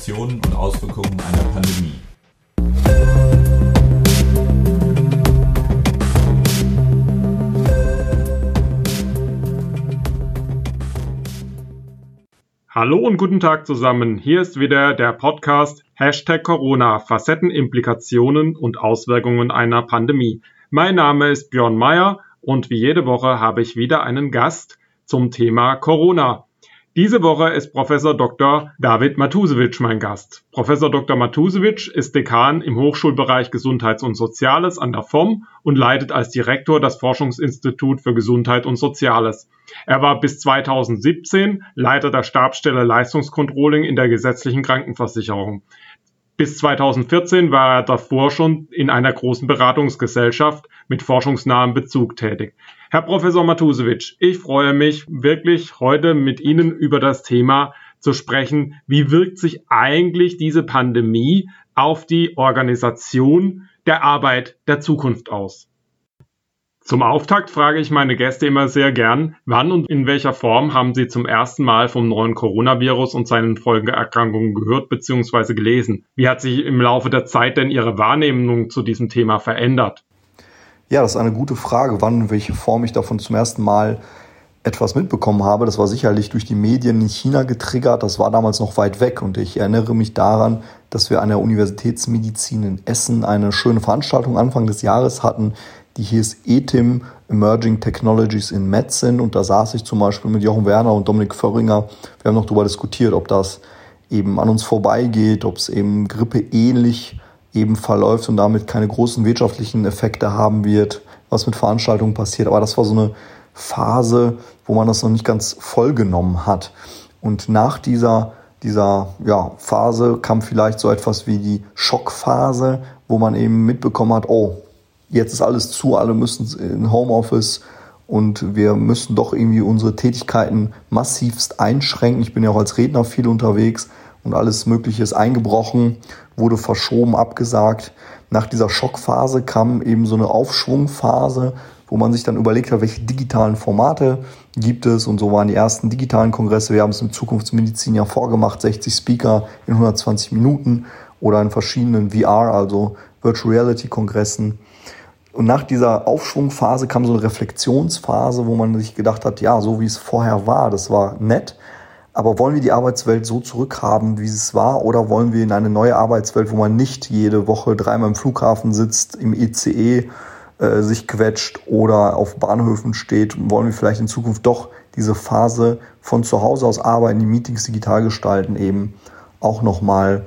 Implikationen und Auswirkungen einer Pandemie. Hallo und guten Tag zusammen. Hier ist wieder der Podcast Hashtag Corona, Facetten, Implikationen und Auswirkungen einer Pandemie. Mein Name ist Björn Meyer und wie jede Woche habe ich wieder einen Gast zum Thema Corona. Diese Woche ist Professor Dr. David Matusewitsch mein Gast. Professor Dr. Matusewitsch ist Dekan im Hochschulbereich Gesundheits- und Soziales an der FOM und leitet als Direktor das Forschungsinstitut für Gesundheit und Soziales. Er war bis 2017 Leiter der Stabsstelle Leistungskontrolling in der gesetzlichen Krankenversicherung. Bis 2014 war er davor schon in einer großen Beratungsgesellschaft mit forschungsnahem Bezug tätig. Herr Professor Matusewitsch, ich freue mich wirklich heute mit Ihnen über das Thema zu sprechen. Wie wirkt sich eigentlich diese Pandemie auf die Organisation der Arbeit der Zukunft aus? Zum Auftakt frage ich meine Gäste immer sehr gern, wann und in welcher Form haben Sie zum ersten Mal vom neuen Coronavirus und seinen Folgeerkrankungen gehört bzw. gelesen? Wie hat sich im Laufe der Zeit denn Ihre Wahrnehmung zu diesem Thema verändert? Ja, das ist eine gute Frage, wann in welche Form ich davon zum ersten Mal etwas mitbekommen habe. Das war sicherlich durch die Medien in China getriggert. Das war damals noch weit weg. Und ich erinnere mich daran, dass wir an der Universitätsmedizin in Essen eine schöne Veranstaltung Anfang des Jahres hatten, die hieß ETIM, Emerging Technologies in Medicine. Und da saß ich zum Beispiel mit Jochen Werner und Dominik Föhringer. Wir haben noch darüber diskutiert, ob das eben an uns vorbeigeht, ob es eben Grippe ähnlich eben verläuft und damit keine großen wirtschaftlichen Effekte haben wird, was mit Veranstaltungen passiert. Aber das war so eine Phase, wo man das noch nicht ganz voll genommen hat. Und nach dieser, dieser ja, Phase kam vielleicht so etwas wie die Schockphase, wo man eben mitbekommen hat, oh, jetzt ist alles zu, alle müssen in Homeoffice und wir müssen doch irgendwie unsere Tätigkeiten massivst einschränken. Ich bin ja auch als Redner viel unterwegs und alles Mögliche ist eingebrochen, wurde verschoben, abgesagt. Nach dieser Schockphase kam eben so eine Aufschwungphase, wo man sich dann überlegt hat, welche digitalen Formate gibt es. Und so waren die ersten digitalen Kongresse. Wir haben es in Zukunftsmedizin ja vorgemacht, 60 Speaker in 120 Minuten oder in verschiedenen VR, also Virtual Reality Kongressen. Und nach dieser Aufschwungphase kam so eine Reflexionsphase, wo man sich gedacht hat, ja, so wie es vorher war, das war nett, aber wollen wir die Arbeitswelt so zurückhaben, wie es war, oder wollen wir in eine neue Arbeitswelt, wo man nicht jede Woche dreimal im Flughafen sitzt, im ICE äh, sich quetscht oder auf Bahnhöfen steht? Wollen wir vielleicht in Zukunft doch diese Phase von zu Hause aus arbeiten, die Meetings digital gestalten, eben auch nochmal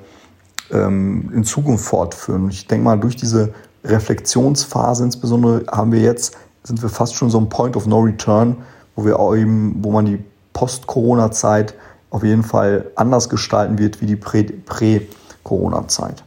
ähm, in Zukunft fortführen? Ich denke mal, durch diese Reflexionsphase insbesondere haben wir jetzt, sind wir fast schon so ein Point of No Return, wo wir eben, wo man die Post-Corona-Zeit auf jeden Fall anders gestalten wird wie die Prä-Corona-Zeit.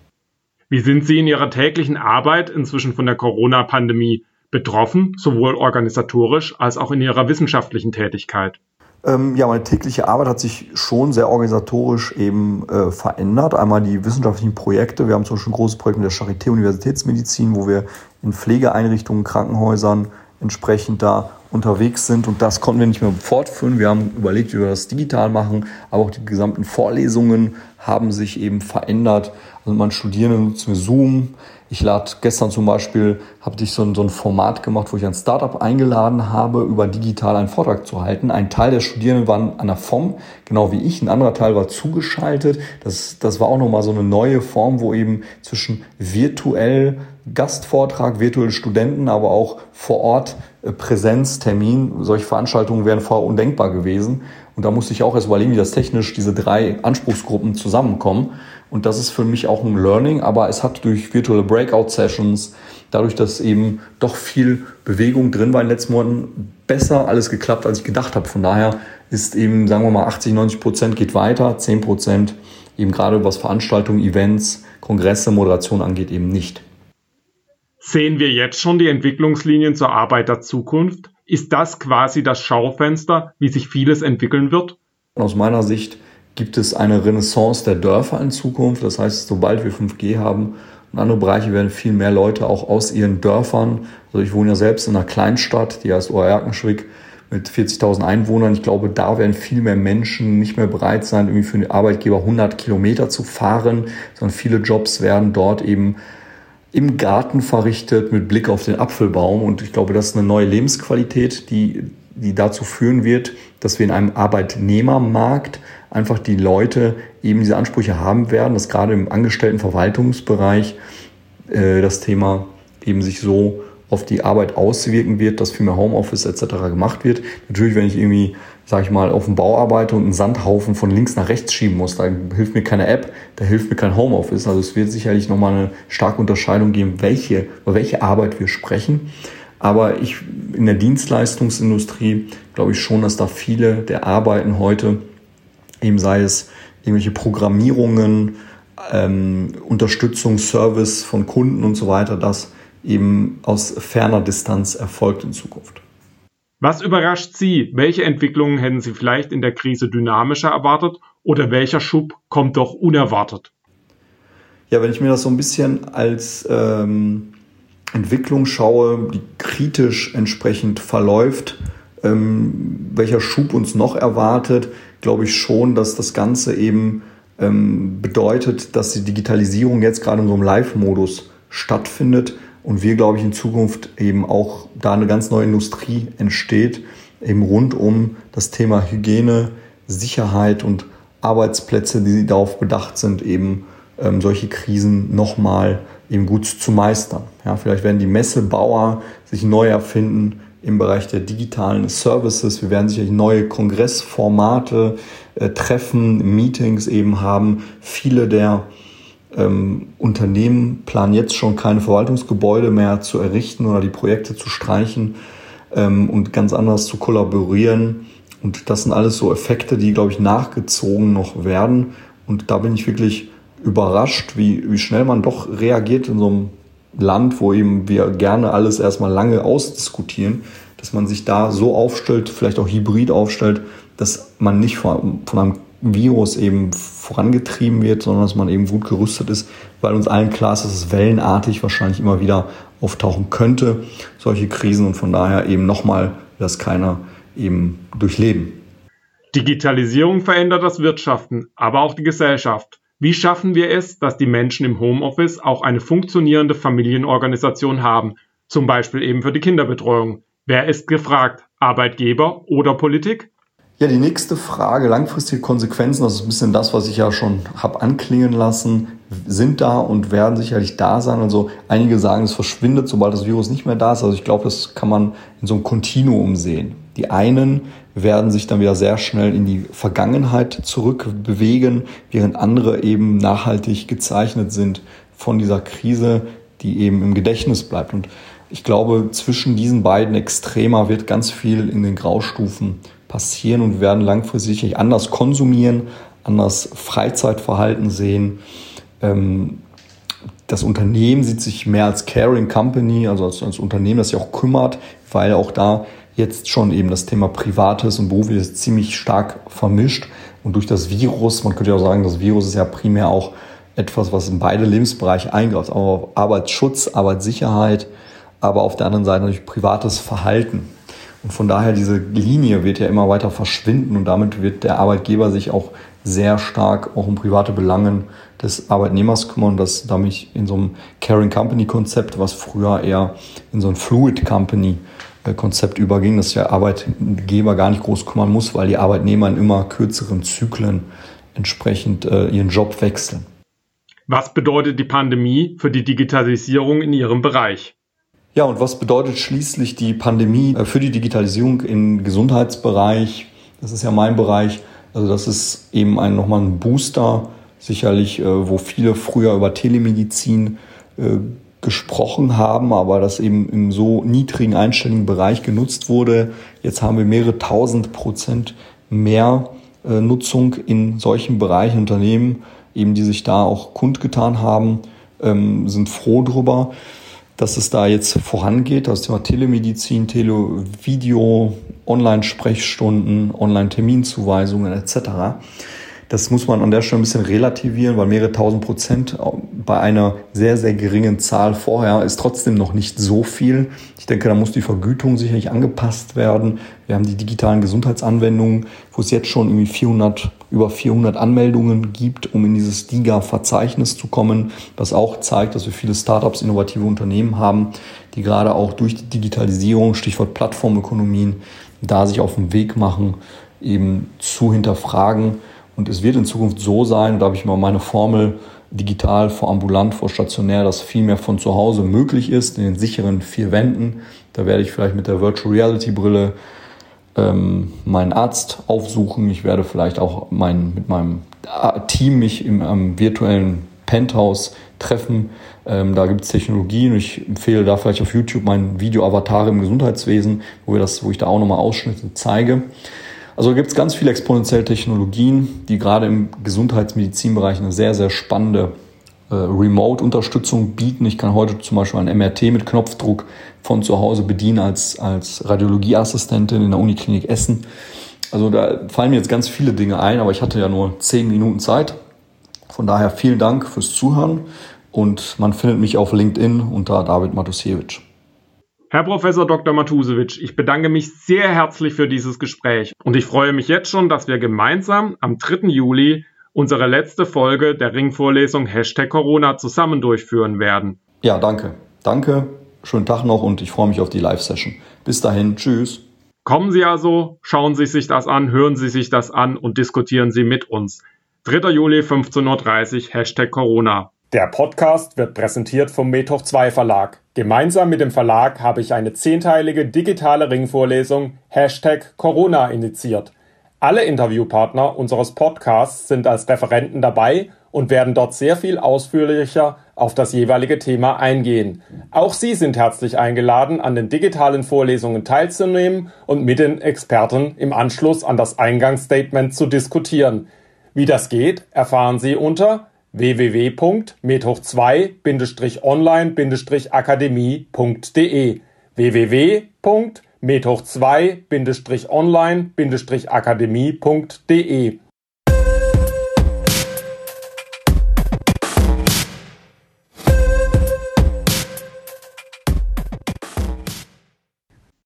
Wie sind Sie in Ihrer täglichen Arbeit inzwischen von der Corona-Pandemie betroffen, sowohl organisatorisch als auch in Ihrer wissenschaftlichen Tätigkeit? Ähm, ja, meine tägliche Arbeit hat sich schon sehr organisatorisch eben äh, verändert. Einmal die wissenschaftlichen Projekte. Wir haben zum Beispiel ein großes Projekt mit der Charité Universitätsmedizin, wo wir in Pflegeeinrichtungen, Krankenhäusern entsprechend da unterwegs sind und das konnten wir nicht mehr fortführen. Wir haben überlegt, wie wir das digital machen, aber auch die gesamten Vorlesungen haben sich eben verändert. Also man Studierende nutzen Zoom. Ich lade gestern zum Beispiel, habe ich so ein, so ein Format gemacht, wo ich ein Startup eingeladen habe, über digital einen Vortrag zu halten. Ein Teil der Studierenden waren an der FOM, genau wie ich, ein anderer Teil war zugeschaltet. Das, das war auch nochmal so eine neue Form, wo eben zwischen virtuell Gastvortrag, virtuelle Studenten, aber auch vor Ort Präsenztermin. Solche Veranstaltungen wären vorher undenkbar gewesen. Und da musste ich auch erst überlegen, wie das technisch diese drei Anspruchsgruppen zusammenkommen. Und das ist für mich auch ein Learning, aber es hat durch virtuelle Breakout-Sessions, dadurch, dass eben doch viel Bewegung drin war in den letzten Monaten, besser alles geklappt, als ich gedacht habe. Von daher ist eben, sagen wir mal, 80, 90 Prozent geht weiter, 10 Prozent eben gerade was Veranstaltungen, Events, Kongresse, Moderation angeht, eben nicht. Sehen wir jetzt schon die Entwicklungslinien zur Arbeit der Zukunft? Ist das quasi das Schaufenster, wie sich vieles entwickeln wird? Aus meiner Sicht gibt es eine Renaissance der Dörfer in Zukunft. Das heißt, sobald wir 5G haben und andere Bereiche werden viel mehr Leute auch aus ihren Dörfern, also ich wohne ja selbst in einer Kleinstadt, die heißt Oerkenschwick, mit 40.000 Einwohnern. Ich glaube, da werden viel mehr Menschen nicht mehr bereit sein, irgendwie für den Arbeitgeber 100 Kilometer zu fahren, sondern viele Jobs werden dort eben im Garten verrichtet mit Blick auf den Apfelbaum. Und ich glaube, das ist eine neue Lebensqualität, die, die dazu führen wird, dass wir in einem Arbeitnehmermarkt einfach die Leute eben diese Ansprüche haben werden, dass gerade im Angestelltenverwaltungsbereich äh, das Thema eben sich so auf die Arbeit auswirken wird, dass viel mehr Homeoffice etc. gemacht wird. Natürlich, wenn ich irgendwie, sage ich mal, auf dem Bau arbeite und einen Sandhaufen von links nach rechts schieben muss, da hilft mir keine App, da hilft mir kein Homeoffice. Also es wird sicherlich nochmal eine starke Unterscheidung geben, welche, über welche Arbeit wir sprechen. Aber ich in der Dienstleistungsindustrie glaube ich schon, dass da viele der Arbeiten heute, eben sei es irgendwelche Programmierungen, ähm, Unterstützung, Service von Kunden und so weiter, das eben aus ferner Distanz erfolgt in Zukunft. Was überrascht Sie? Welche Entwicklungen hätten Sie vielleicht in der Krise dynamischer erwartet oder welcher Schub kommt doch unerwartet? Ja, wenn ich mir das so ein bisschen als ähm, Entwicklung schaue, die kritisch entsprechend verläuft, ähm, welcher Schub uns noch erwartet, glaube ich schon, dass das Ganze eben ähm, bedeutet, dass die Digitalisierung jetzt gerade in so einem Live-Modus stattfindet und wir, glaube ich, in Zukunft eben auch da eine ganz neue Industrie entsteht, eben rund um das Thema Hygiene, Sicherheit und Arbeitsplätze, die darauf bedacht sind, eben ähm, solche Krisen nochmal eben gut zu meistern. Ja, vielleicht werden die Messebauer sich neu erfinden im Bereich der digitalen Services. Wir werden sicherlich neue Kongressformate, äh, Treffen, Meetings eben haben. Viele der ähm, Unternehmen planen jetzt schon keine Verwaltungsgebäude mehr zu errichten oder die Projekte zu streichen ähm, und ganz anders zu kollaborieren. Und das sind alles so Effekte, die, glaube ich, nachgezogen noch werden. Und da bin ich wirklich überrascht, wie, wie schnell man doch reagiert in so einem Land, wo eben wir gerne alles erstmal lange ausdiskutieren, dass man sich da so aufstellt, vielleicht auch hybrid aufstellt, dass man nicht von, von einem Virus eben vorangetrieben wird, sondern dass man eben gut gerüstet ist, weil uns allen klar ist, dass es wellenartig wahrscheinlich immer wieder auftauchen könnte, solche Krisen und von daher eben nochmal das keiner eben durchleben. Digitalisierung verändert das Wirtschaften, aber auch die Gesellschaft. Wie schaffen wir es, dass die Menschen im Homeoffice auch eine funktionierende Familienorganisation haben, zum Beispiel eben für die Kinderbetreuung? Wer ist gefragt, Arbeitgeber oder Politik? Ja, die nächste Frage, langfristige Konsequenzen, das ist ein bisschen das, was ich ja schon habe anklingen lassen, sind da und werden sicherlich da sein. Also einige sagen, es verschwindet, sobald das Virus nicht mehr da ist. Also ich glaube, das kann man in so einem Kontinuum sehen. Die einen werden sich dann wieder sehr schnell in die Vergangenheit zurückbewegen, während andere eben nachhaltig gezeichnet sind von dieser Krise, die eben im Gedächtnis bleibt. Und ich glaube, zwischen diesen beiden Extremer wird ganz viel in den Graustufen passieren und wir werden langfristig anders konsumieren, anders Freizeitverhalten sehen. Ähm, das Unternehmen sieht sich mehr als Caring Company, also als, als Unternehmen, das sich auch kümmert, weil auch da jetzt schon eben das Thema Privates und Berufliches ziemlich stark vermischt. Und durch das Virus, man könnte ja auch sagen, das Virus ist ja primär auch etwas, was in beide Lebensbereiche eingreift, auch Arbeitsschutz, Arbeitssicherheit, aber auf der anderen Seite natürlich privates Verhalten. Und von daher, diese Linie wird ja immer weiter verschwinden und damit wird der Arbeitgeber sich auch sehr stark auch um private Belangen des Arbeitnehmers kümmern, das damit in so einem Caring Company Konzept, was früher eher in so ein Fluid Company Konzept überging, dass der Arbeitgeber gar nicht groß kümmern muss, weil die Arbeitnehmer in immer kürzeren Zyklen entsprechend äh, ihren Job wechseln. Was bedeutet die Pandemie für die Digitalisierung in Ihrem Bereich? Ja, und was bedeutet schließlich die Pandemie äh, für die Digitalisierung im Gesundheitsbereich? Das ist ja mein Bereich. Also das ist eben ein, nochmal ein Booster, sicherlich, äh, wo viele früher über Telemedizin äh, gesprochen haben, aber das eben im so niedrigen einstelligen Bereich genutzt wurde. Jetzt haben wir mehrere tausend Prozent mehr Nutzung in solchen Bereichen, Unternehmen, eben die sich da auch kundgetan haben, ähm, sind froh drüber dass es da jetzt vorangeht, das Thema Telemedizin, Televideo, Online-Sprechstunden, Online-Terminzuweisungen etc. Das muss man an der Stelle ein bisschen relativieren, weil mehrere tausend Prozent bei einer sehr, sehr geringen Zahl vorher ist trotzdem noch nicht so viel. Ich denke, da muss die Vergütung sicherlich angepasst werden. Wir haben die digitalen Gesundheitsanwendungen, wo es jetzt schon irgendwie 400, über 400 Anmeldungen gibt, um in dieses DIGA-Verzeichnis zu kommen, was auch zeigt, dass wir viele Startups, innovative Unternehmen haben, die gerade auch durch die Digitalisierung, Stichwort Plattformökonomien, da sich auf den Weg machen, eben zu hinterfragen. Und es wird in Zukunft so sein, da habe ich mal meine Formel digital vor ambulant, vor stationär, dass viel mehr von zu Hause möglich ist, in den sicheren vier Wänden. Da werde ich vielleicht mit der Virtual Reality Brille ähm, meinen Arzt aufsuchen. Ich werde vielleicht auch mein, mit meinem Team mich im am virtuellen Penthouse treffen. Ähm, da gibt es Technologien. Ich empfehle da vielleicht auf YouTube mein Video Avatare im Gesundheitswesen, wo, wir das, wo ich da auch nochmal Ausschnitte zeige. Also gibt es ganz viele exponentielle Technologien, die gerade im Gesundheitsmedizinbereich eine sehr, sehr spannende Remote-Unterstützung bieten. Ich kann heute zum Beispiel ein MRT mit Knopfdruck von zu Hause bedienen als, als Radiologieassistentin in der Uniklinik Essen. Also da fallen mir jetzt ganz viele Dinge ein, aber ich hatte ja nur zehn Minuten Zeit. Von daher vielen Dank fürs Zuhören und man findet mich auf LinkedIn unter David Matusiewicz. Herr Professor Dr. Matusewitsch, ich bedanke mich sehr herzlich für dieses Gespräch und ich freue mich jetzt schon, dass wir gemeinsam am 3. Juli unsere letzte Folge der Ringvorlesung Hashtag Corona zusammen durchführen werden. Ja, danke. Danke, schönen Tag noch und ich freue mich auf die Live-Session. Bis dahin, tschüss. Kommen Sie also, schauen Sie sich das an, hören Sie sich das an und diskutieren Sie mit uns. 3. Juli 15.30 Uhr, Hashtag Corona. Der Podcast wird präsentiert vom Methoch 2 Verlag. Gemeinsam mit dem Verlag habe ich eine zehnteilige digitale Ringvorlesung Hashtag Corona initiiert. Alle Interviewpartner unseres Podcasts sind als Referenten dabei und werden dort sehr viel ausführlicher auf das jeweilige Thema eingehen. Auch Sie sind herzlich eingeladen, an den digitalen Vorlesungen teilzunehmen und mit den Experten im Anschluss an das Eingangsstatement zu diskutieren. Wie das geht, erfahren Sie unter www.methoch2-online-akademie.de www.methoch2-online-akademie.de